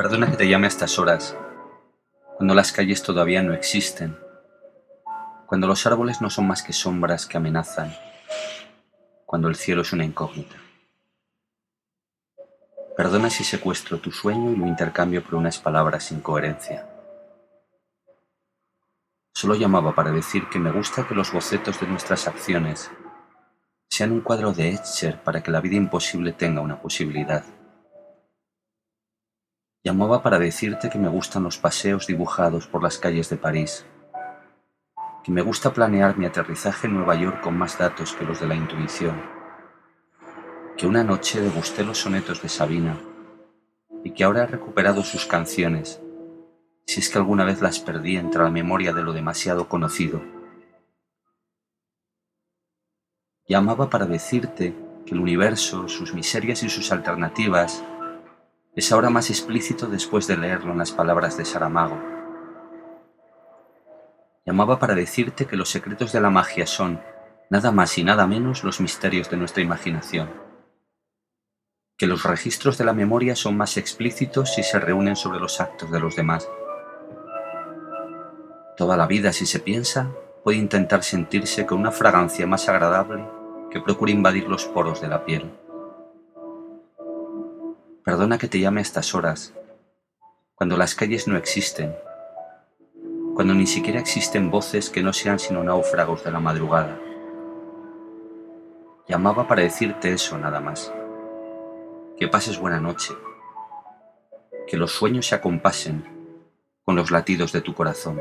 Perdona que te llame a estas horas, cuando las calles todavía no existen, cuando los árboles no son más que sombras que amenazan, cuando el cielo es una incógnita. Perdona si secuestro tu sueño y lo intercambio por unas palabras sin coherencia. Solo llamaba para decir que me gusta que los bocetos de nuestras acciones sean un cuadro de Etcher para que la vida imposible tenga una posibilidad. Llamaba para decirte que me gustan los paseos dibujados por las calles de París, que me gusta planear mi aterrizaje en Nueva York con más datos que los de la intuición, que una noche degusté los sonetos de Sabina y que ahora he recuperado sus canciones, si es que alguna vez las perdí entre la memoria de lo demasiado conocido. Llamaba para decirte que el universo, sus miserias y sus alternativas es ahora más explícito después de leerlo en las palabras de Saramago. Llamaba para decirte que los secretos de la magia son, nada más y nada menos, los misterios de nuestra imaginación. Que los registros de la memoria son más explícitos si se reúnen sobre los actos de los demás. Toda la vida, si se piensa, puede intentar sentirse con una fragancia más agradable que procura invadir los poros de la piel. Perdona que te llame a estas horas, cuando las calles no existen, cuando ni siquiera existen voces que no sean sino náufragos de la madrugada. Llamaba para decirte eso nada más. Que pases buena noche. Que los sueños se acompasen con los latidos de tu corazón.